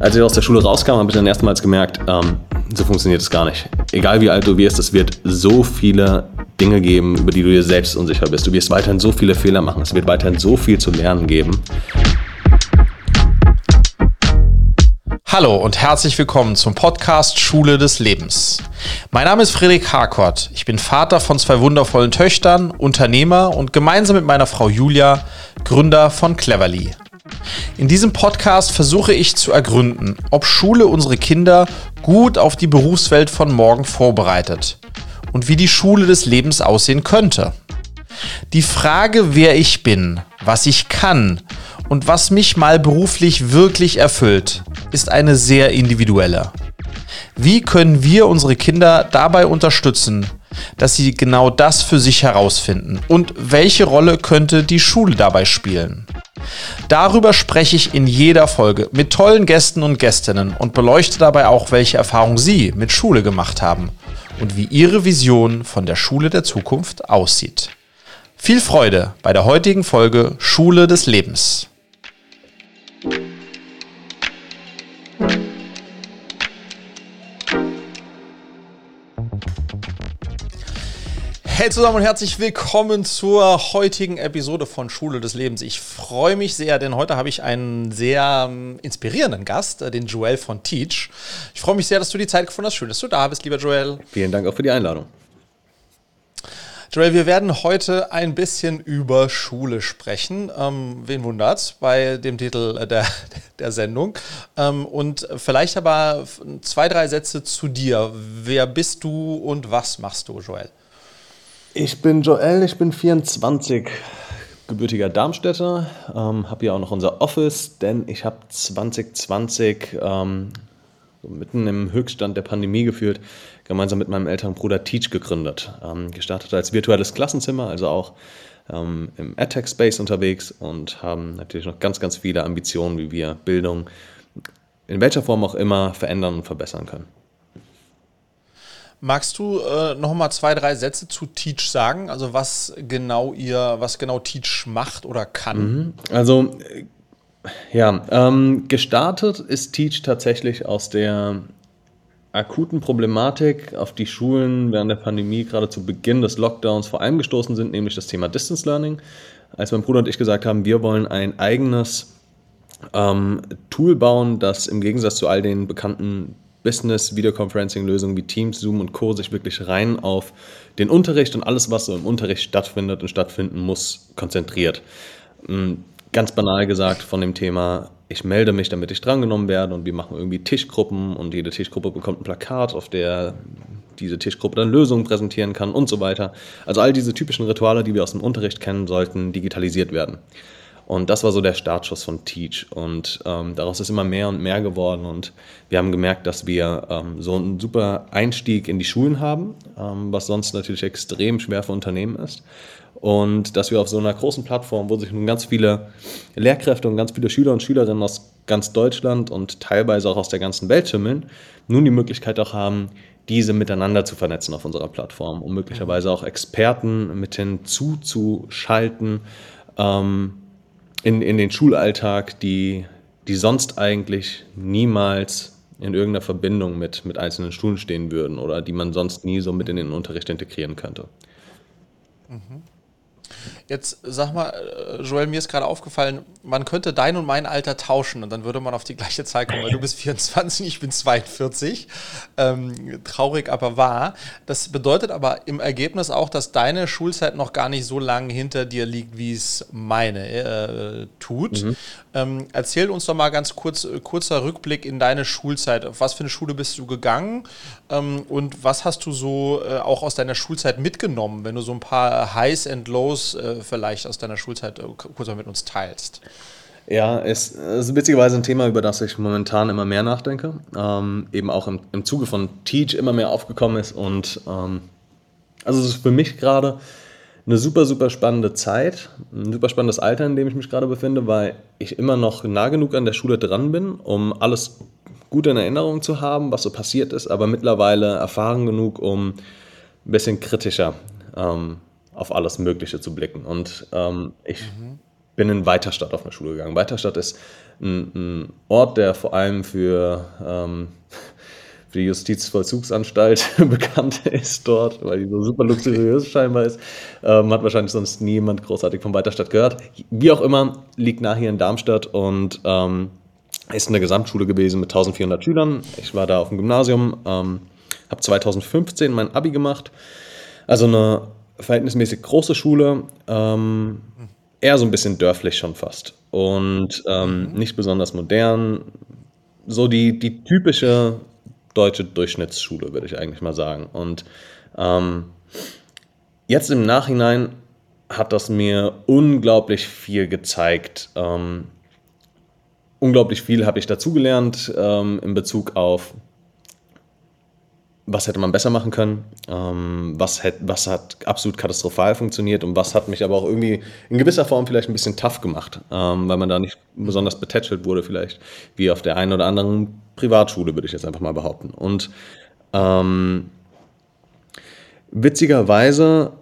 Als ich aus der Schule rauskam, habe ich dann erstmals gemerkt, ähm, so funktioniert es gar nicht. Egal wie alt du wirst, es wird so viele Dinge geben, über die du dir selbst unsicher bist. Du wirst weiterhin so viele Fehler machen. Es wird weiterhin so viel zu lernen geben. Hallo und herzlich willkommen zum Podcast Schule des Lebens. Mein Name ist Friedrich Harkort. Ich bin Vater von zwei wundervollen Töchtern, Unternehmer und gemeinsam mit meiner Frau Julia Gründer von Cleverly. In diesem Podcast versuche ich zu ergründen, ob Schule unsere Kinder gut auf die Berufswelt von morgen vorbereitet und wie die Schule des Lebens aussehen könnte. Die Frage, wer ich bin, was ich kann und was mich mal beruflich wirklich erfüllt, ist eine sehr individuelle. Wie können wir unsere Kinder dabei unterstützen, dass sie genau das für sich herausfinden? Und welche Rolle könnte die Schule dabei spielen? Darüber spreche ich in jeder Folge mit tollen Gästen und Gästinnen und beleuchte dabei auch, welche Erfahrungen Sie mit Schule gemacht haben und wie Ihre Vision von der Schule der Zukunft aussieht. Viel Freude bei der heutigen Folge Schule des Lebens. Hey zusammen und herzlich willkommen zur heutigen Episode von Schule des Lebens. Ich freue mich sehr, denn heute habe ich einen sehr ähm, inspirierenden Gast, äh, den Joel von Teach. Ich freue mich sehr, dass du die Zeit gefunden hast. Schön, dass du da bist, lieber Joel. Vielen Dank auch für die Einladung. Joel, wir werden heute ein bisschen über Schule sprechen. Ähm, wen wundert's bei dem Titel äh, der, der Sendung? Ähm, und vielleicht aber zwei, drei Sätze zu dir. Wer bist du und was machst du, Joel? Ich bin Joel, ich bin 24, gebürtiger Darmstädter, ähm, habe hier auch noch unser Office, denn ich habe 2020 ähm, so mitten im Höchststand der Pandemie geführt, gemeinsam mit meinem älteren Bruder Teach gegründet. Ähm, gestartet als virtuelles Klassenzimmer, also auch ähm, im AdTech-Space unterwegs und haben natürlich noch ganz, ganz viele Ambitionen, wie wir Bildung in welcher Form auch immer verändern und verbessern können. Magst du äh, noch mal zwei, drei Sätze zu Teach sagen? Also was genau ihr, was genau Teach macht oder kann? Mhm. Also äh, ja, ähm, gestartet ist Teach tatsächlich aus der akuten Problematik, auf die Schulen während der Pandemie gerade zu Beginn des Lockdowns vor allem gestoßen sind, nämlich das Thema Distance Learning. Als mein Bruder und ich gesagt haben, wir wollen ein eigenes ähm, Tool bauen, das im Gegensatz zu all den bekannten Business-Videoconferencing-Lösungen wie Teams, Zoom und Co. sich wirklich rein auf den Unterricht und alles, was so im Unterricht stattfindet und stattfinden muss, konzentriert. Hm, ganz banal gesagt von dem Thema, ich melde mich, damit ich drangenommen werde und wir machen irgendwie Tischgruppen und jede Tischgruppe bekommt ein Plakat, auf der diese Tischgruppe dann Lösungen präsentieren kann und so weiter. Also all diese typischen Rituale, die wir aus dem Unterricht kennen, sollten digitalisiert werden. Und das war so der Startschuss von Teach. Und ähm, daraus ist immer mehr und mehr geworden. Und wir haben gemerkt, dass wir ähm, so einen super Einstieg in die Schulen haben, ähm, was sonst natürlich extrem schwer für Unternehmen ist. Und dass wir auf so einer großen Plattform, wo sich nun ganz viele Lehrkräfte und ganz viele Schüler und Schülerinnen aus ganz Deutschland und teilweise auch aus der ganzen Welt schimmeln, nun die Möglichkeit auch haben, diese miteinander zu vernetzen auf unserer Plattform, um möglicherweise auch Experten mit hinzuzuschalten, ähm, in, in den Schulalltag, die, die sonst eigentlich niemals in irgendeiner Verbindung mit, mit einzelnen Schulen stehen würden oder die man sonst nie so mit in den Unterricht integrieren könnte. Mhm. Jetzt sag mal, äh, Joel, mir ist gerade aufgefallen, man könnte dein und mein Alter tauschen und dann würde man auf die gleiche Zahl kommen, weil du bist 24, ich bin 42. Ähm, traurig, aber wahr. Das bedeutet aber im Ergebnis auch, dass deine Schulzeit noch gar nicht so lange hinter dir liegt, wie es meine äh, tut. Mhm. Ähm, erzähl uns doch mal ganz kurz, äh, kurzer Rückblick in deine Schulzeit. Auf was für eine Schule bist du gegangen ähm, und was hast du so äh, auch aus deiner Schulzeit mitgenommen, wenn du so ein paar Highs and Lows äh, vielleicht aus deiner Schulzeit äh, kurz mal mit uns teilst? Ja, es ist witzigerweise ein Thema, über das ich momentan immer mehr nachdenke. Ähm, eben auch im, im Zuge von Teach immer mehr aufgekommen ist und ähm, also es ist für mich gerade eine super, super spannende Zeit, ein super spannendes Alter, in dem ich mich gerade befinde, weil ich immer noch nah genug an der Schule dran bin, um alles gut in Erinnerung zu haben, was so passiert ist, aber mittlerweile erfahren genug, um ein bisschen kritischer ähm, auf alles Mögliche zu blicken. Und ähm, ich mhm. bin in Weiterstadt auf eine Schule gegangen. Weiterstadt ist ein, ein Ort, der vor allem für, ähm, für die Justizvollzugsanstalt bekannt ist dort, weil die so super luxuriös scheinbar ist. Ähm, hat wahrscheinlich sonst niemand großartig von Weiterstadt gehört. Wie auch immer, liegt nach hier in Darmstadt und ähm, ist eine Gesamtschule gewesen mit 1400 Schülern. Ich war da auf dem Gymnasium, ähm, habe 2015 mein Abi gemacht. Also eine verhältnismäßig große Schule, ähm, eher so ein bisschen dörflich schon fast und ähm, nicht besonders modern. So die, die typische deutsche Durchschnittsschule, würde ich eigentlich mal sagen. Und ähm, jetzt im Nachhinein hat das mir unglaublich viel gezeigt. Ähm, unglaublich viel habe ich dazugelernt ähm, in Bezug auf was hätte man besser machen können, ähm, was, hätt, was hat absolut katastrophal funktioniert und was hat mich aber auch irgendwie in gewisser Form vielleicht ein bisschen tough gemacht, ähm, weil man da nicht besonders betätschelt wurde, vielleicht wie auf der einen oder anderen Privatschule, würde ich jetzt einfach mal behaupten. Und ähm, witzigerweise,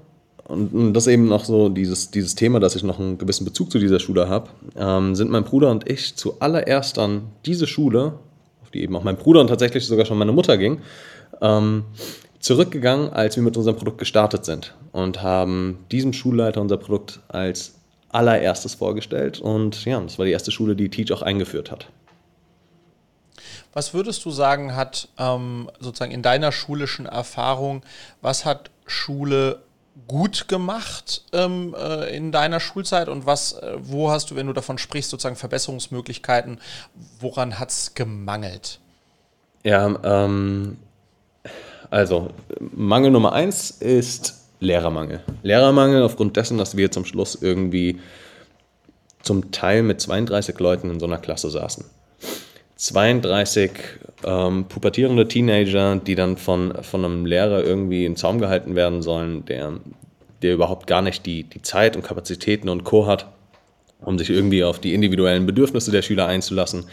und das eben noch so dieses, dieses Thema, dass ich noch einen gewissen Bezug zu dieser Schule habe, ähm, sind mein Bruder und ich zuallererst an diese Schule, auf die eben auch mein Bruder und tatsächlich sogar schon meine Mutter ging, ähm, zurückgegangen, als wir mit unserem Produkt gestartet sind und haben diesem Schulleiter unser Produkt als allererstes vorgestellt. Und ja, das war die erste Schule, die Teach auch eingeführt hat. Was würdest du sagen, hat ähm, sozusagen in deiner schulischen Erfahrung, was hat Schule gut gemacht ähm, äh, in deiner Schulzeit und was, äh, wo hast du, wenn du davon sprichst, sozusagen Verbesserungsmöglichkeiten, woran hat es gemangelt? Ja, ähm, also, Mangel Nummer eins ist Lehrermangel. Lehrermangel aufgrund dessen, dass wir zum Schluss irgendwie zum Teil mit 32 Leuten in so einer Klasse saßen. 32 ähm, pubertierende Teenager, die dann von, von einem Lehrer irgendwie in Zaum gehalten werden sollen, der, der überhaupt gar nicht die, die Zeit und Kapazitäten und Co. hat, um sich irgendwie auf die individuellen Bedürfnisse der Schüler einzulassen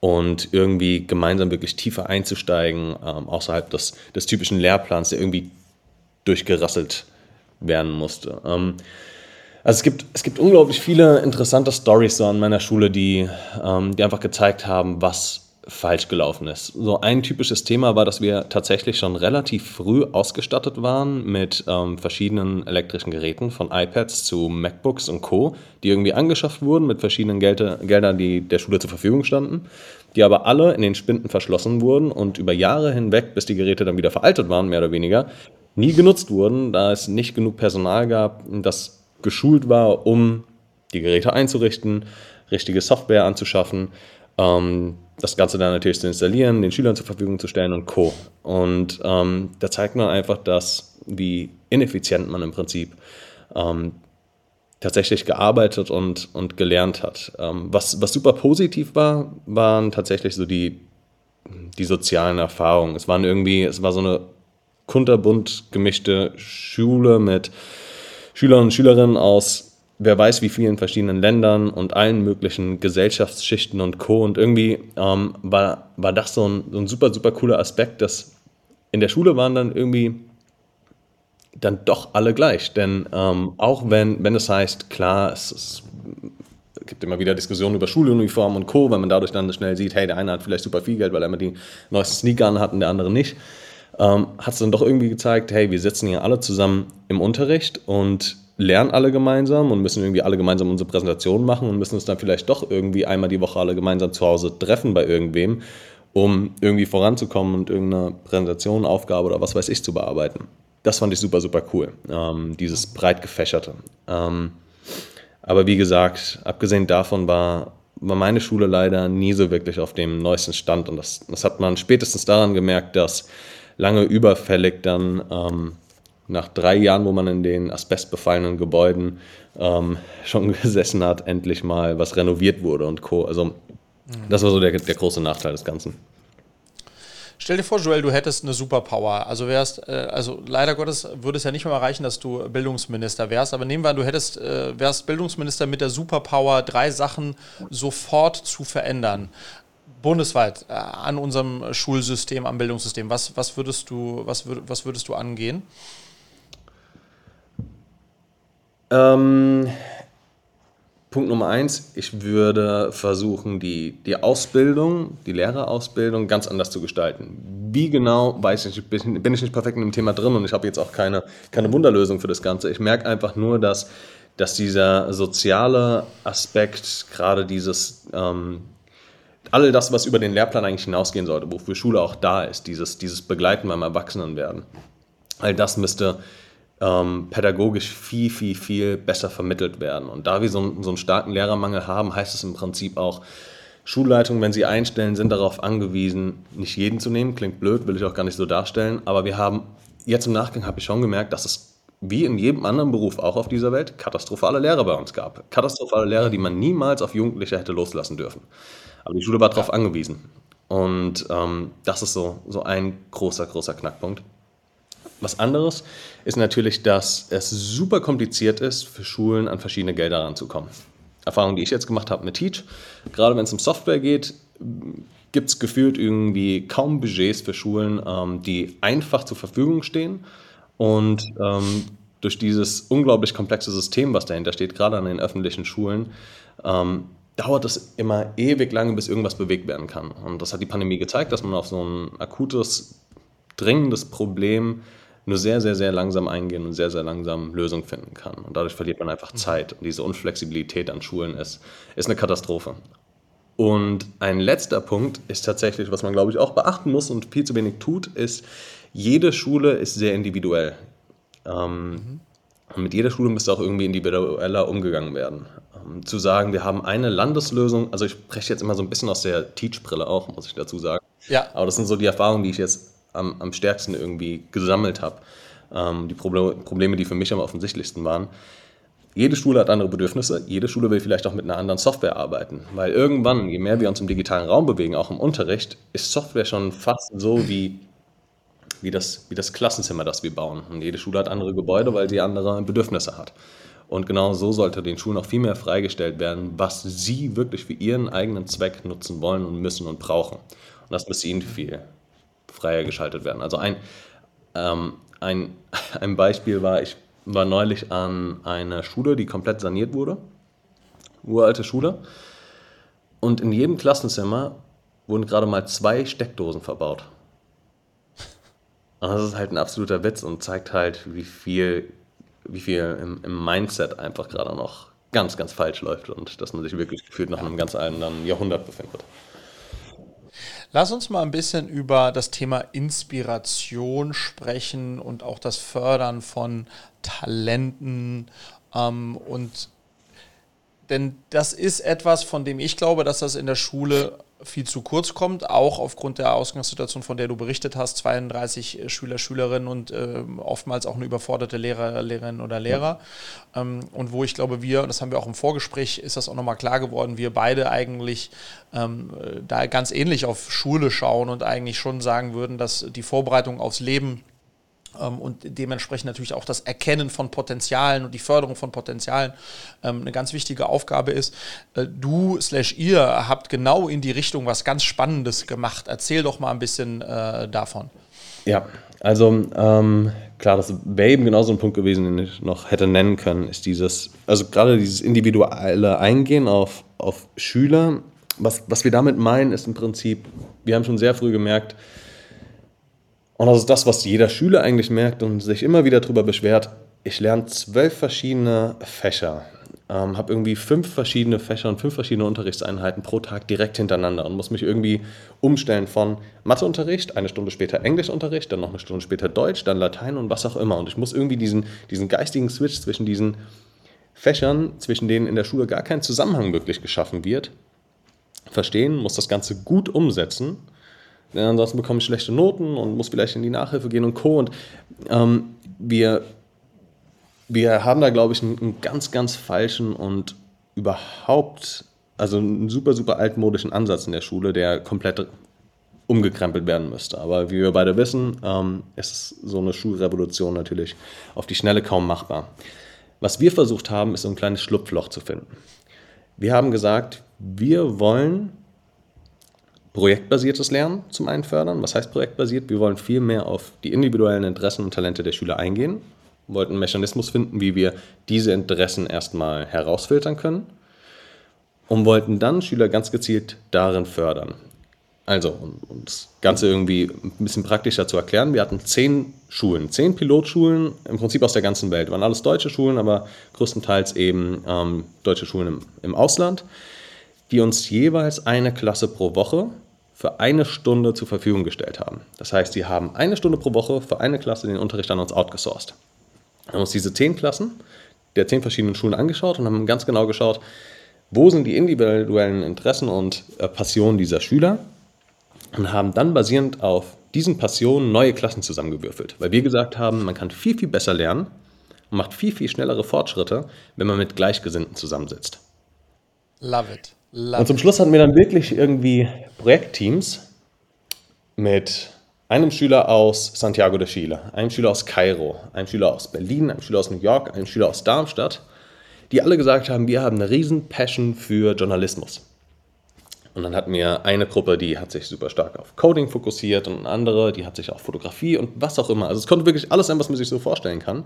und irgendwie gemeinsam wirklich tiefer einzusteigen, ähm, außerhalb des, des typischen Lehrplans, der irgendwie durchgerasselt werden musste. Ähm, also es gibt, es gibt unglaublich viele interessante Stories so an meiner Schule, die, ähm, die einfach gezeigt haben, was falsch gelaufen ist. So ein typisches Thema war, dass wir tatsächlich schon relativ früh ausgestattet waren mit ähm, verschiedenen elektrischen Geräten, von iPads zu MacBooks und Co., die irgendwie angeschafft wurden mit verschiedenen Gelte, Geldern, die der Schule zur Verfügung standen, die aber alle in den Spinden verschlossen wurden und über Jahre hinweg, bis die Geräte dann wieder veraltet waren, mehr oder weniger, nie genutzt wurden, da es nicht genug Personal gab, das geschult war, um die Geräte einzurichten, richtige Software anzuschaffen. Ähm, das Ganze dann natürlich zu installieren, den Schülern zur Verfügung zu stellen und Co. Und ähm, da zeigt man einfach, dass wie ineffizient man im Prinzip ähm, tatsächlich gearbeitet und, und gelernt hat. Ähm, was, was super positiv war, waren tatsächlich so die, die sozialen Erfahrungen. Es waren irgendwie, es war so eine kunterbunt gemischte Schule mit Schülern und Schülerinnen aus wer weiß wie vielen verschiedenen Ländern und allen möglichen Gesellschaftsschichten und Co. Und irgendwie ähm, war, war das so ein, so ein super, super cooler Aspekt, dass in der Schule waren dann irgendwie dann doch alle gleich. Denn ähm, auch wenn, wenn es heißt, klar, es, es gibt immer wieder Diskussionen über Schuluniformen und Co., weil man dadurch dann schnell sieht, hey, der eine hat vielleicht super viel Geld, weil er immer die neuesten Sneaker anhat und der andere nicht, ähm, hat es dann doch irgendwie gezeigt, hey, wir sitzen hier alle zusammen im Unterricht und lernen alle gemeinsam und müssen irgendwie alle gemeinsam unsere Präsentation machen und müssen uns dann vielleicht doch irgendwie einmal die Woche alle gemeinsam zu Hause treffen bei irgendwem, um irgendwie voranzukommen und irgendeine Präsentation, Aufgabe oder was weiß ich zu bearbeiten. Das fand ich super, super cool, ähm, dieses breit gefächerte. Ähm, aber wie gesagt, abgesehen davon war, war meine Schule leider nie so wirklich auf dem neuesten Stand und das, das hat man spätestens daran gemerkt, dass lange überfällig dann ähm, nach drei Jahren, wo man in den asbestbefallenen Gebäuden ähm, schon gesessen hat, endlich mal was renoviert wurde und Co. Also mhm. das war so der, der große Nachteil des Ganzen. Stell dir vor, Joel, du hättest eine Superpower. Also wärst, äh, also leider Gottes würde es ja nicht mehr erreichen, dass du Bildungsminister wärst. Aber nehmen wir an, du hättest, äh, wärst Bildungsminister mit der Superpower, drei Sachen sofort zu verändern. Bundesweit äh, an unserem Schulsystem, am Bildungssystem. Was, was, würdest du, was, würd, was würdest du angehen? Ähm, Punkt Nummer eins, ich würde versuchen, die, die Ausbildung, die Lehrerausbildung ganz anders zu gestalten. Wie genau, weiß ich nicht, bin, bin ich nicht perfekt in dem Thema drin und ich habe jetzt auch keine, keine Wunderlösung für das Ganze. Ich merke einfach nur, dass, dass dieser soziale Aspekt, gerade dieses, ähm, all das, was über den Lehrplan eigentlich hinausgehen sollte, wofür Schule auch da ist, dieses, dieses Begleiten beim Erwachsenenwerden, all das müsste ähm, pädagogisch viel, viel, viel besser vermittelt werden. Und da wir so, so einen starken Lehrermangel haben, heißt es im Prinzip auch, Schulleitungen, wenn sie einstellen, sind darauf angewiesen, nicht jeden zu nehmen. Klingt blöd, will ich auch gar nicht so darstellen. Aber wir haben, jetzt im Nachgang habe ich schon gemerkt, dass es wie in jedem anderen Beruf auch auf dieser Welt katastrophale Lehrer bei uns gab. Katastrophale Lehrer, die man niemals auf Jugendliche hätte loslassen dürfen. Aber die Schule war darauf angewiesen. Und ähm, das ist so, so ein großer, großer Knackpunkt. Was anderes ist natürlich, dass es super kompliziert ist, für Schulen an verschiedene Gelder ranzukommen. Erfahrung, die ich jetzt gemacht habe mit Teach, gerade wenn es um Software geht, gibt es gefühlt irgendwie kaum Budgets für Schulen, ähm, die einfach zur Verfügung stehen. Und ähm, durch dieses unglaublich komplexe System, was dahinter steht, gerade an den öffentlichen Schulen, ähm, dauert es immer ewig lange, bis irgendwas bewegt werden kann. Und das hat die Pandemie gezeigt, dass man auf so ein akutes, dringendes Problem nur sehr, sehr, sehr langsam eingehen und sehr, sehr langsam Lösungen finden kann. Und dadurch verliert man einfach mhm. Zeit. Und diese Unflexibilität an Schulen ist, ist eine Katastrophe. Und ein letzter Punkt ist tatsächlich, was man, glaube ich, auch beachten muss und viel zu wenig tut, ist, jede Schule ist sehr individuell. Ähm, mhm. Und mit jeder Schule müsste auch irgendwie individueller umgegangen werden. Ähm, zu sagen, wir haben eine Landeslösung, also ich spreche jetzt immer so ein bisschen aus der Teach-Brille auch, muss ich dazu sagen. Ja. Aber das sind so die Erfahrungen, die ich jetzt am, am stärksten irgendwie gesammelt habe. Ähm, die Probleme, Probleme, die für mich am offensichtlichsten waren. Jede Schule hat andere Bedürfnisse, jede Schule will vielleicht auch mit einer anderen Software arbeiten, weil irgendwann, je mehr wir uns im digitalen Raum bewegen, auch im Unterricht, ist Software schon fast so wie, wie, das, wie das Klassenzimmer, das wir bauen. Und jede Schule hat andere Gebäude, weil sie andere Bedürfnisse hat. Und genau so sollte den Schulen auch viel mehr freigestellt werden, was sie wirklich für ihren eigenen Zweck nutzen wollen und müssen und brauchen. Und das müsste ihnen viel freier geschaltet werden. Also ein, ähm, ein, ein Beispiel war, ich war neulich an einer Schule, die komplett saniert wurde. Uralte Schule. Und in jedem Klassenzimmer wurden gerade mal zwei Steckdosen verbaut. Und das ist halt ein absoluter Witz und zeigt halt, wie viel, wie viel im, im Mindset einfach gerade noch ganz, ganz falsch läuft und dass man sich wirklich gefühlt nach einem ganz anderen Jahrhundert befindet. Lass uns mal ein bisschen über das Thema Inspiration sprechen und auch das Fördern von Talenten ähm, und denn das ist etwas, von dem ich glaube, dass das in der Schule viel zu kurz kommt, auch aufgrund der Ausgangssituation, von der du berichtet hast, 32 Schüler, Schülerinnen und äh, oftmals auch eine überforderte Lehrer, Lehrerin oder Lehrer. Ja. Ähm, und wo ich glaube, wir, das haben wir auch im Vorgespräch, ist das auch nochmal klar geworden, wir beide eigentlich ähm, da ganz ähnlich auf Schule schauen und eigentlich schon sagen würden, dass die Vorbereitung aufs Leben und dementsprechend natürlich auch das Erkennen von Potenzialen und die Förderung von Potenzialen ähm, eine ganz wichtige Aufgabe ist. Äh, du slash ihr habt genau in die Richtung was ganz Spannendes gemacht. Erzähl doch mal ein bisschen äh, davon. Ja, also ähm, klar, das wäre eben genau so ein Punkt gewesen, den ich noch hätte nennen können, ist dieses, also gerade dieses individuelle Eingehen auf, auf Schüler. Was, was wir damit meinen, ist im Prinzip, wir haben schon sehr früh gemerkt, und das ist das, was jeder Schüler eigentlich merkt und sich immer wieder darüber beschwert. Ich lerne zwölf verschiedene Fächer, ähm, habe irgendwie fünf verschiedene Fächer und fünf verschiedene Unterrichtseinheiten pro Tag direkt hintereinander und muss mich irgendwie umstellen von Matheunterricht, eine Stunde später Englischunterricht, dann noch eine Stunde später Deutsch, dann Latein und was auch immer. Und ich muss irgendwie diesen, diesen geistigen Switch zwischen diesen Fächern, zwischen denen in der Schule gar kein Zusammenhang wirklich geschaffen wird, verstehen, muss das Ganze gut umsetzen ansonsten bekomme ich schlechte Noten und muss vielleicht in die Nachhilfe gehen und Co. Und ähm, wir, wir haben da, glaube ich, einen, einen ganz, ganz falschen und überhaupt, also einen super, super altmodischen Ansatz in der Schule, der komplett umgekrempelt werden müsste. Aber wie wir beide wissen, ähm, ist so eine Schulrevolution natürlich auf die Schnelle kaum machbar. Was wir versucht haben, ist so ein kleines Schlupfloch zu finden. Wir haben gesagt, wir wollen projektbasiertes Lernen zum einen fördern. Was heißt projektbasiert? Wir wollen viel mehr auf die individuellen Interessen und Talente der Schüler eingehen. Wir wollten einen Mechanismus finden, wie wir diese Interessen erstmal herausfiltern können. und wollten dann Schüler ganz gezielt darin fördern. Also, um, das Ganze irgendwie ein bisschen praktischer zu erklären, wir hatten zehn Schulen, zehn Pilotschulen, im Prinzip aus der ganzen Welt. Waren alles deutsche Schulen, aber größtenteils eben ähm, deutsche Schulen im, im Ausland, die uns jeweils eine Klasse pro Woche für eine Stunde zur Verfügung gestellt haben. Das heißt, sie haben eine Stunde pro Woche für eine Klasse den Unterricht an uns outgesourced. Wir haben uns diese zehn Klassen der zehn verschiedenen Schulen angeschaut und haben ganz genau geschaut, wo sind die individuellen Interessen und äh, Passionen dieser Schüler und haben dann basierend auf diesen Passionen neue Klassen zusammengewürfelt, weil wir gesagt haben, man kann viel, viel besser lernen und macht viel, viel schnellere Fortschritte, wenn man mit Gleichgesinnten zusammensitzt. Love it. Love und zum Schluss hatten wir dann wirklich irgendwie Projektteams mit einem Schüler aus Santiago de Chile, einem Schüler aus Kairo, einem Schüler aus Berlin, einem Schüler aus New York, einem Schüler aus Darmstadt, die alle gesagt haben, wir haben eine riesen Passion für Journalismus. Und dann hatten wir eine Gruppe, die hat sich super stark auf Coding fokussiert und eine andere, die hat sich auf Fotografie und was auch immer. Also es konnte wirklich alles sein, was man sich so vorstellen kann.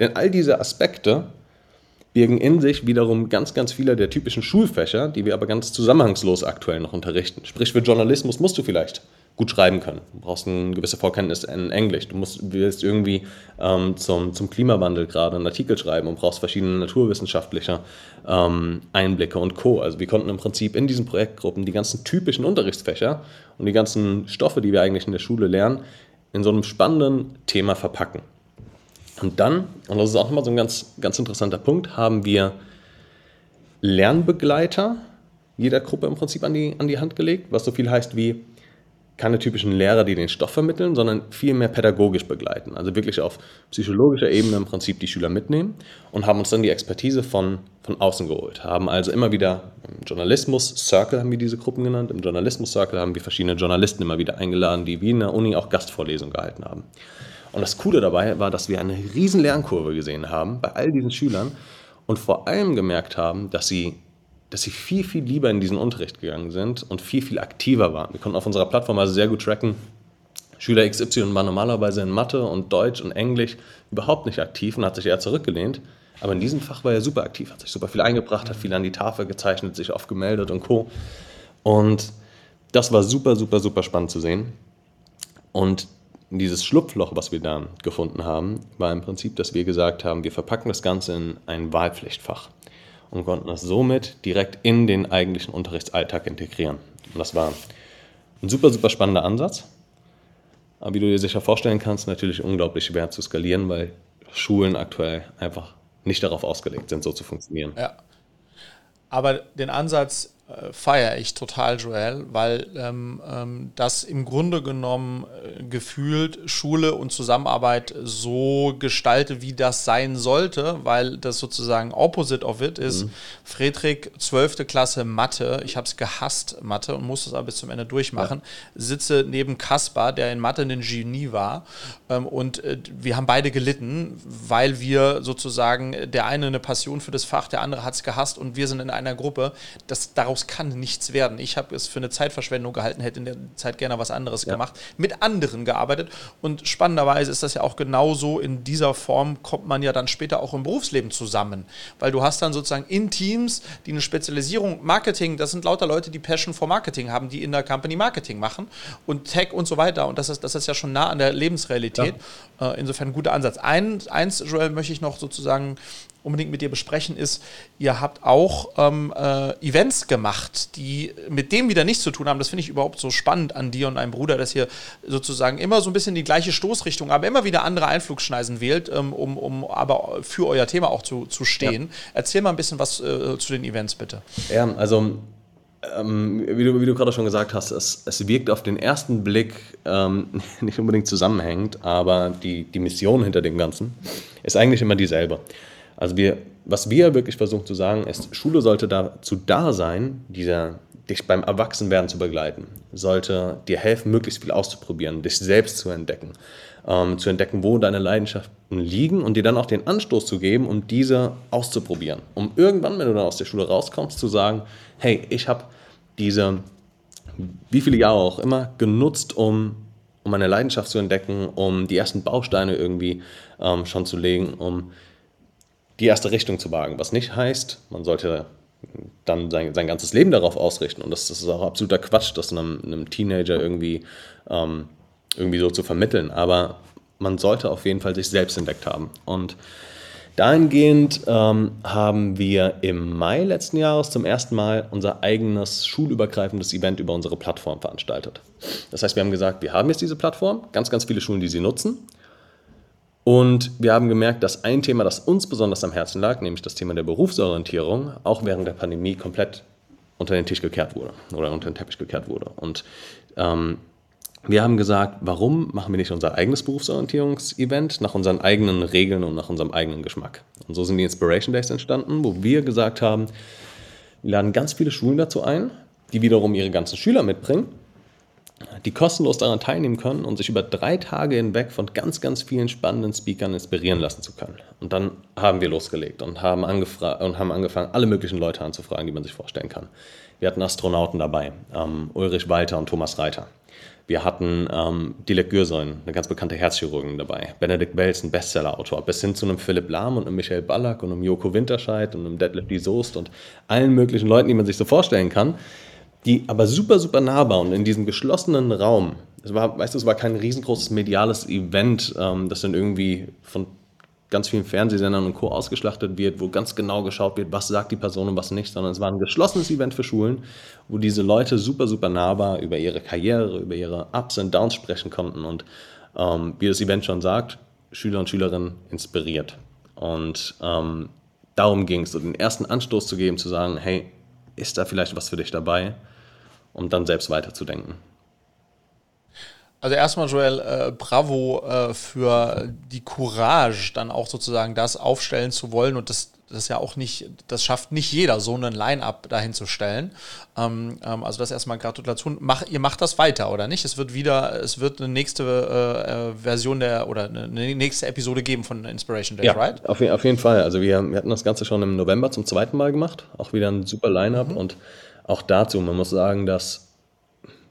Denn all diese Aspekte birgen in sich wiederum ganz, ganz viele der typischen Schulfächer, die wir aber ganz zusammenhangslos aktuell noch unterrichten. Sprich, für Journalismus musst du vielleicht gut schreiben können. Du brauchst eine gewisse Vorkenntnis in Englisch. Du musst, willst irgendwie ähm, zum, zum Klimawandel gerade einen Artikel schreiben und brauchst verschiedene naturwissenschaftliche ähm, Einblicke und Co. Also wir konnten im Prinzip in diesen Projektgruppen die ganzen typischen Unterrichtsfächer und die ganzen Stoffe, die wir eigentlich in der Schule lernen, in so einem spannenden Thema verpacken. Und dann, und das ist auch nochmal so ein ganz, ganz interessanter Punkt, haben wir Lernbegleiter jeder Gruppe im Prinzip an die, an die Hand gelegt, was so viel heißt wie keine typischen Lehrer, die den Stoff vermitteln, sondern viel mehr pädagogisch begleiten. Also wirklich auf psychologischer Ebene im Prinzip die Schüler mitnehmen und haben uns dann die Expertise von, von außen geholt. Haben also immer wieder im Journalismus-Circle haben wir diese Gruppen genannt. Im Journalismus-Circle haben wir verschiedene Journalisten immer wieder eingeladen, die wie in der Uni auch Gastvorlesungen gehalten haben. Und das Coole dabei war, dass wir eine riesen Lernkurve gesehen haben bei all diesen Schülern und vor allem gemerkt haben, dass sie dass sie viel, viel lieber in diesen Unterricht gegangen sind und viel, viel aktiver waren. Wir konnten auf unserer Plattform also sehr gut tracken, Schüler XY war normalerweise in Mathe und Deutsch und Englisch überhaupt nicht aktiv und hat sich eher zurückgelehnt. Aber in diesem Fach war er super aktiv, hat sich super viel eingebracht, hat viel an die Tafel gezeichnet, sich oft gemeldet und Co. Und das war super, super, super spannend zu sehen. Und dieses Schlupfloch, was wir da gefunden haben, war im Prinzip, dass wir gesagt haben, wir verpacken das Ganze in ein Wahlpflichtfach und konnten das somit direkt in den eigentlichen Unterrichtsalltag integrieren. Und das war ein super, super spannender Ansatz. Aber wie du dir sicher vorstellen kannst, natürlich unglaublich schwer zu skalieren, weil Schulen aktuell einfach nicht darauf ausgelegt sind, so zu funktionieren. Ja. Aber den Ansatz feiere ich total, Joel, weil ähm, ähm, das im Grunde genommen äh, gefühlt Schule und Zusammenarbeit so gestaltet, wie das sein sollte, weil das sozusagen Opposite of it ist. Mhm. Friedrich, 12. Klasse Mathe, ich habe es gehasst, Mathe, und musste es aber bis zum Ende durchmachen, ja. sitze neben Kaspar, der in Mathe ein Genie war, ähm, und äh, wir haben beide gelitten, weil wir sozusagen, der eine eine Passion für das Fach, der andere hat es gehasst und wir sind in einer Gruppe, das daraus daraus kann nichts werden. Ich habe es für eine Zeitverschwendung gehalten, hätte in der Zeit gerne was anderes ja. gemacht, mit anderen gearbeitet. Und spannenderweise ist das ja auch genauso in dieser Form, kommt man ja dann später auch im Berufsleben zusammen. Weil du hast dann sozusagen in Teams, die eine Spezialisierung, Marketing, das sind lauter Leute, die Passion for Marketing haben, die in der Company Marketing machen und Tech und so weiter. Und das ist, das ist ja schon nah an der Lebensrealität. Ja. Äh, insofern ein guter Ansatz. Ein, eins, Joel, möchte ich noch sozusagen unbedingt mit dir besprechen, ist, ihr habt auch ähm, äh, Events gemacht, die mit dem wieder nichts zu tun haben. Das finde ich überhaupt so spannend an dir und deinem Bruder, dass ihr sozusagen immer so ein bisschen die gleiche Stoßrichtung, aber immer wieder andere Einflugschneisen wählt, ähm, um, um aber für euer Thema auch zu, zu stehen. Ja. Erzähl mal ein bisschen was äh, zu den Events, bitte. Ja, also ähm, wie du, wie du gerade schon gesagt hast, es, es wirkt auf den ersten Blick ähm, nicht unbedingt zusammenhängend, aber die, die Mission hinter dem Ganzen ist eigentlich immer dieselbe. Also wir, was wir wirklich versuchen zu sagen, ist, Schule sollte dazu da sein, dieser, dich beim Erwachsenwerden zu begleiten, sollte dir helfen, möglichst viel auszuprobieren, dich selbst zu entdecken, ähm, zu entdecken, wo deine Leidenschaften liegen und dir dann auch den Anstoß zu geben, um diese auszuprobieren. Um irgendwann, wenn du dann aus der Schule rauskommst, zu sagen, hey, ich habe diese, wie viele Jahre auch immer, genutzt, um, um meine Leidenschaft zu entdecken, um die ersten Bausteine irgendwie ähm, schon zu legen, um die erste Richtung zu wagen. Was nicht heißt, man sollte dann sein, sein ganzes Leben darauf ausrichten. Und das, das ist auch absoluter Quatsch, das einem, einem Teenager irgendwie, ähm, irgendwie so zu vermitteln. Aber man sollte auf jeden Fall sich selbst entdeckt haben. Und dahingehend ähm, haben wir im Mai letzten Jahres zum ersten Mal unser eigenes schulübergreifendes Event über unsere Plattform veranstaltet. Das heißt, wir haben gesagt, wir haben jetzt diese Plattform, ganz, ganz viele Schulen, die sie nutzen. Und wir haben gemerkt, dass ein Thema, das uns besonders am Herzen lag, nämlich das Thema der Berufsorientierung, auch während der Pandemie komplett unter den Tisch gekehrt wurde oder unter den Teppich gekehrt wurde. Und ähm, wir haben gesagt, warum machen wir nicht unser eigenes Berufsorientierungsevent nach unseren eigenen Regeln und nach unserem eigenen Geschmack? Und so sind die Inspiration Days entstanden, wo wir gesagt haben, wir laden ganz viele Schulen dazu ein, die wiederum ihre ganzen Schüler mitbringen die kostenlos daran teilnehmen können und sich über drei Tage hinweg von ganz, ganz vielen spannenden Speakern inspirieren lassen zu können. Und dann haben wir losgelegt und haben, und haben angefangen, alle möglichen Leute anzufragen, die man sich vorstellen kann. Wir hatten Astronauten dabei, ähm, Ulrich Walter und Thomas Reiter. Wir hatten ähm, Dilek Gürsoin, eine ganz bekannte Herzchirurgin dabei. Benedikt Wells, ein Bestsellerautor, bis hin zu einem Philipp Lahm und einem Michael Ballack und einem Joko Winterscheid und einem Detlef D. Soest und allen möglichen Leuten, die man sich so vorstellen kann die aber super, super nahbar und in diesem geschlossenen Raum. Es war, weißt du, es war kein riesengroßes mediales Event, ähm, das dann irgendwie von ganz vielen Fernsehsendern und Co. ausgeschlachtet wird, wo ganz genau geschaut wird, was sagt die Person und was nicht, sondern es war ein geschlossenes Event für Schulen, wo diese Leute super, super nahbar über ihre Karriere, über ihre Ups und Downs sprechen konnten und ähm, wie das Event schon sagt, Schüler und Schülerinnen inspiriert. Und ähm, darum ging es, so den ersten Anstoß zu geben, zu sagen, hey, ist da vielleicht was für dich dabei? um dann selbst weiterzudenken. Also erstmal, Joel, äh, bravo äh, für die Courage, dann auch sozusagen das aufstellen zu wollen und das, das ist ja auch nicht, das schafft nicht jeder, so einen Line-Up dahin zu stellen. Ähm, ähm, also das erstmal Gratulation. Mach, ihr macht das weiter, oder nicht? Es wird wieder, es wird eine nächste äh, äh Version der oder eine, nächste Episode geben von Inspiration Days, ja, right? Auf, auf jeden Fall. Also wir, wir hatten das Ganze schon im November zum zweiten Mal gemacht. Auch wieder ein super Line-Up mhm. und auch dazu, man muss sagen, dass,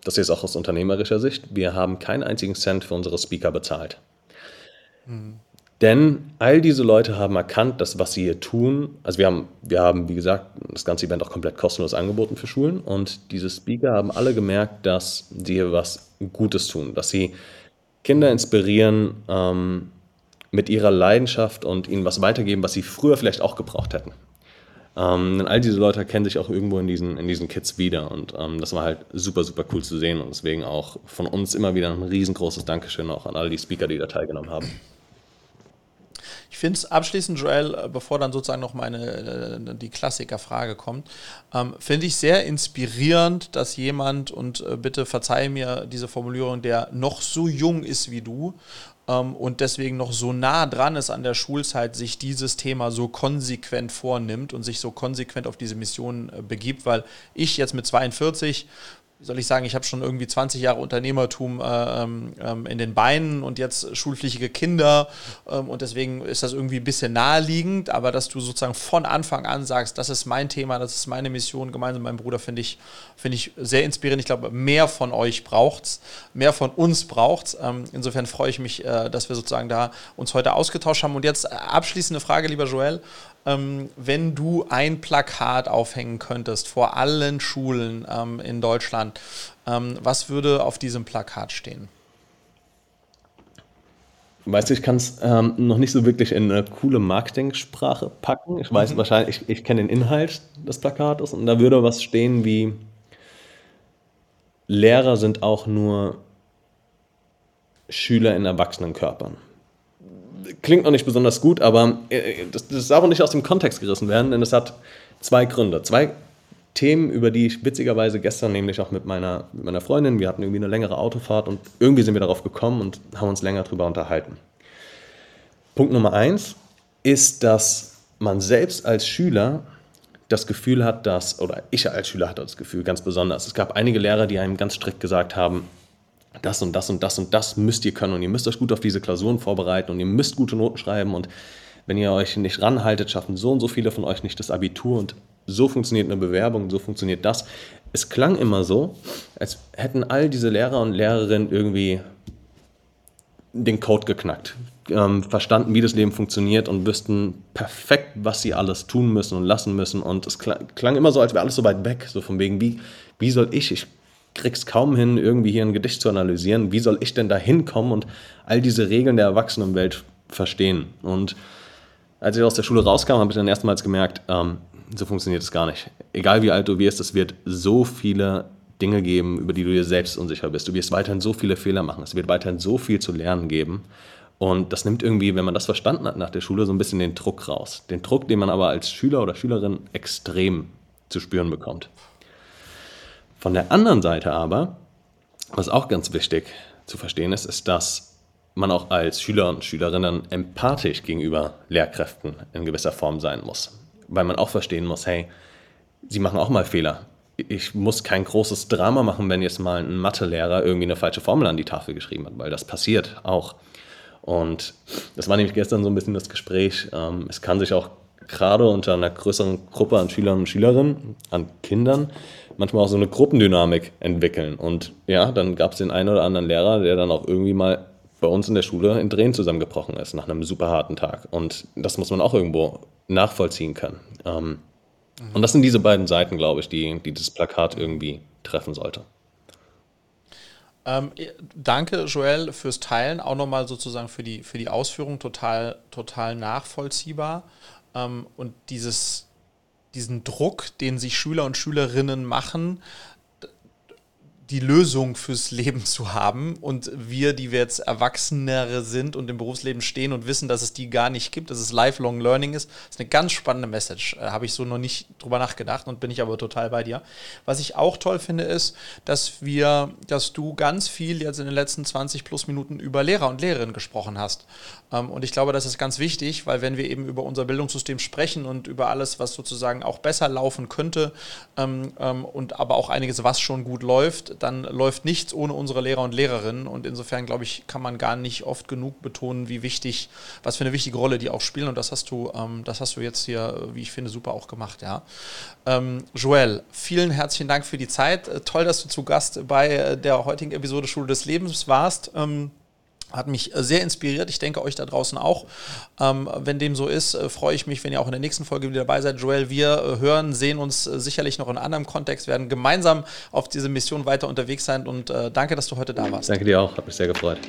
das ist auch aus unternehmerischer Sicht, wir haben keinen einzigen Cent für unsere Speaker bezahlt. Mhm. Denn all diese Leute haben erkannt, dass was sie hier tun, also wir haben, wir haben, wie gesagt, das ganze Event auch komplett kostenlos angeboten für Schulen und diese Speaker haben alle gemerkt, dass sie hier was Gutes tun, dass sie Kinder inspirieren ähm, mit ihrer Leidenschaft und ihnen was weitergeben, was sie früher vielleicht auch gebraucht hätten. Ähm, all diese Leute kennen sich auch irgendwo in diesen, in diesen Kids wieder und ähm, das war halt super, super cool zu sehen und deswegen auch von uns immer wieder ein riesengroßes Dankeschön auch an all die Speaker, die da teilgenommen haben. Ich finde es abschließend, Joel, äh, bevor dann sozusagen noch meine äh, die Klassikerfrage kommt, ähm, finde ich sehr inspirierend, dass jemand, und äh, bitte verzeih mir diese Formulierung, der noch so jung ist wie du ähm, und deswegen noch so nah dran ist an der Schulzeit, sich dieses Thema so konsequent vornimmt und sich so konsequent auf diese Mission äh, begibt, weil ich jetzt mit 42 wie soll ich sagen, ich habe schon irgendwie 20 Jahre Unternehmertum äh, ähm, ähm, in den Beinen und jetzt schulpflichtige Kinder ähm, und deswegen ist das irgendwie ein bisschen naheliegend, aber dass du sozusagen von Anfang an sagst, das ist mein Thema, das ist meine Mission, gemeinsam mit meinem Bruder, finde ich, find ich sehr inspirierend. Ich glaube, mehr von euch braucht es, mehr von uns braucht es. Ähm, insofern freue ich mich, äh, dass wir sozusagen da uns heute ausgetauscht haben. Und jetzt abschließende Frage, lieber Joel ähm, wenn du ein Plakat aufhängen könntest vor allen Schulen ähm, in Deutschland, ähm, was würde auf diesem Plakat stehen? Weißt du, ich kann es ähm, noch nicht so wirklich in eine coole Marketing-Sprache packen. Ich weiß mhm. wahrscheinlich, ich, ich kenne den Inhalt des Plakates und da würde was stehen wie Lehrer sind auch nur Schüler in Erwachsenenkörpern klingt noch nicht besonders gut, aber äh, das, das darf auch nicht aus dem Kontext gerissen werden, denn es hat zwei Gründe. Zwei Themen, über die ich witzigerweise gestern nämlich auch mit meiner, mit meiner Freundin, wir hatten irgendwie eine längere Autofahrt und irgendwie sind wir darauf gekommen und haben uns länger darüber unterhalten. Punkt Nummer eins ist, dass man selbst als Schüler das Gefühl hat, dass, oder ich als Schüler hatte das Gefühl ganz besonders, es gab einige Lehrer, die einem ganz strikt gesagt haben, das und das und das und das müsst ihr können und ihr müsst euch gut auf diese Klausuren vorbereiten und ihr müsst gute Noten schreiben und wenn ihr euch nicht ranhaltet, schaffen so und so viele von euch nicht das Abitur und so funktioniert eine Bewerbung, so funktioniert das. Es klang immer so, als hätten all diese Lehrer und Lehrerinnen irgendwie den Code geknackt. ähm, verstanden, wie das Leben funktioniert und wüssten perfekt, was sie alles tun müssen und lassen müssen. Und es klang, klang immer so, als wäre alles so weit weg. So von wegen, wie, wie soll ich, ich krieg's kaum hin, irgendwie hier ein Gedicht zu analysieren. Wie soll ich denn da hinkommen und all diese Regeln der Erwachsenenwelt verstehen? Und als ich aus der Schule rauskam, habe ich dann erstmals gemerkt, ähm, so funktioniert es gar nicht. Egal wie alt du wirst, es wird so viele Dinge geben, über die du dir selbst unsicher bist. Du wirst weiterhin so viele Fehler machen. Es wird weiterhin so viel zu lernen geben. Und das nimmt irgendwie, wenn man das verstanden hat nach der Schule, so ein bisschen den Druck raus. Den Druck, den man aber als Schüler oder Schülerin extrem zu spüren bekommt. Von der anderen Seite aber, was auch ganz wichtig zu verstehen ist, ist, dass man auch als Schüler und Schülerinnen empathisch gegenüber Lehrkräften in gewisser Form sein muss. Weil man auch verstehen muss, hey, sie machen auch mal Fehler. Ich muss kein großes Drama machen, wenn jetzt mal ein Mathelehrer irgendwie eine falsche Formel an die Tafel geschrieben hat, weil das passiert auch. Und das war nämlich gestern so ein bisschen das Gespräch. Ähm, es kann sich auch gerade unter einer größeren Gruppe an Schülern und Schülerinnen, an Kindern, manchmal auch so eine Gruppendynamik entwickeln. Und ja, dann gab es den einen oder anderen Lehrer, der dann auch irgendwie mal bei uns in der Schule in Tränen zusammengebrochen ist nach einem super harten Tag. Und das muss man auch irgendwo nachvollziehen können. Ähm, und das sind diese beiden Seiten, glaube ich, die, die das Plakat irgendwie treffen sollte. Ähm, danke, Joel, fürs Teilen. Auch nochmal sozusagen für die, für die Ausführung total, total nachvollziehbar. Ähm, und dieses, diesen Druck, den sich Schüler und Schülerinnen machen, die Lösung fürs Leben zu haben und wir, die wir jetzt Erwachsenere sind und im Berufsleben stehen und wissen, dass es die gar nicht gibt, dass es Lifelong Learning ist, ist eine ganz spannende Message. Äh, Habe ich so noch nicht drüber nachgedacht und bin ich aber total bei dir. Was ich auch toll finde, ist, dass wir, dass du ganz viel jetzt in den letzten 20 plus Minuten über Lehrer und Lehrerinnen gesprochen hast. Ähm, und ich glaube, das ist ganz wichtig, weil wenn wir eben über unser Bildungssystem sprechen und über alles, was sozusagen auch besser laufen könnte ähm, ähm, und aber auch einiges, was schon gut läuft, dann läuft nichts ohne unsere Lehrer und Lehrerinnen. Und insofern, glaube ich, kann man gar nicht oft genug betonen, wie wichtig, was für eine wichtige Rolle die auch spielen. Und das hast du, ähm, das hast du jetzt hier, wie ich finde, super auch gemacht, ja. Ähm, Joel, vielen herzlichen Dank für die Zeit. Äh, toll, dass du zu Gast bei äh, der heutigen Episode Schule des Lebens warst. Ähm, hat mich äh, sehr inspiriert. Ich denke euch da draußen auch. Ähm, wenn dem so ist, äh, freue ich mich, wenn ihr auch in der nächsten Folge wieder dabei seid. Joel, wir äh, hören, sehen uns sicherlich noch in anderem Kontext, werden gemeinsam auf diese Mission weiter unterwegs sein und danke, dass du heute da warst. Danke dir auch, hat mich sehr gefreut.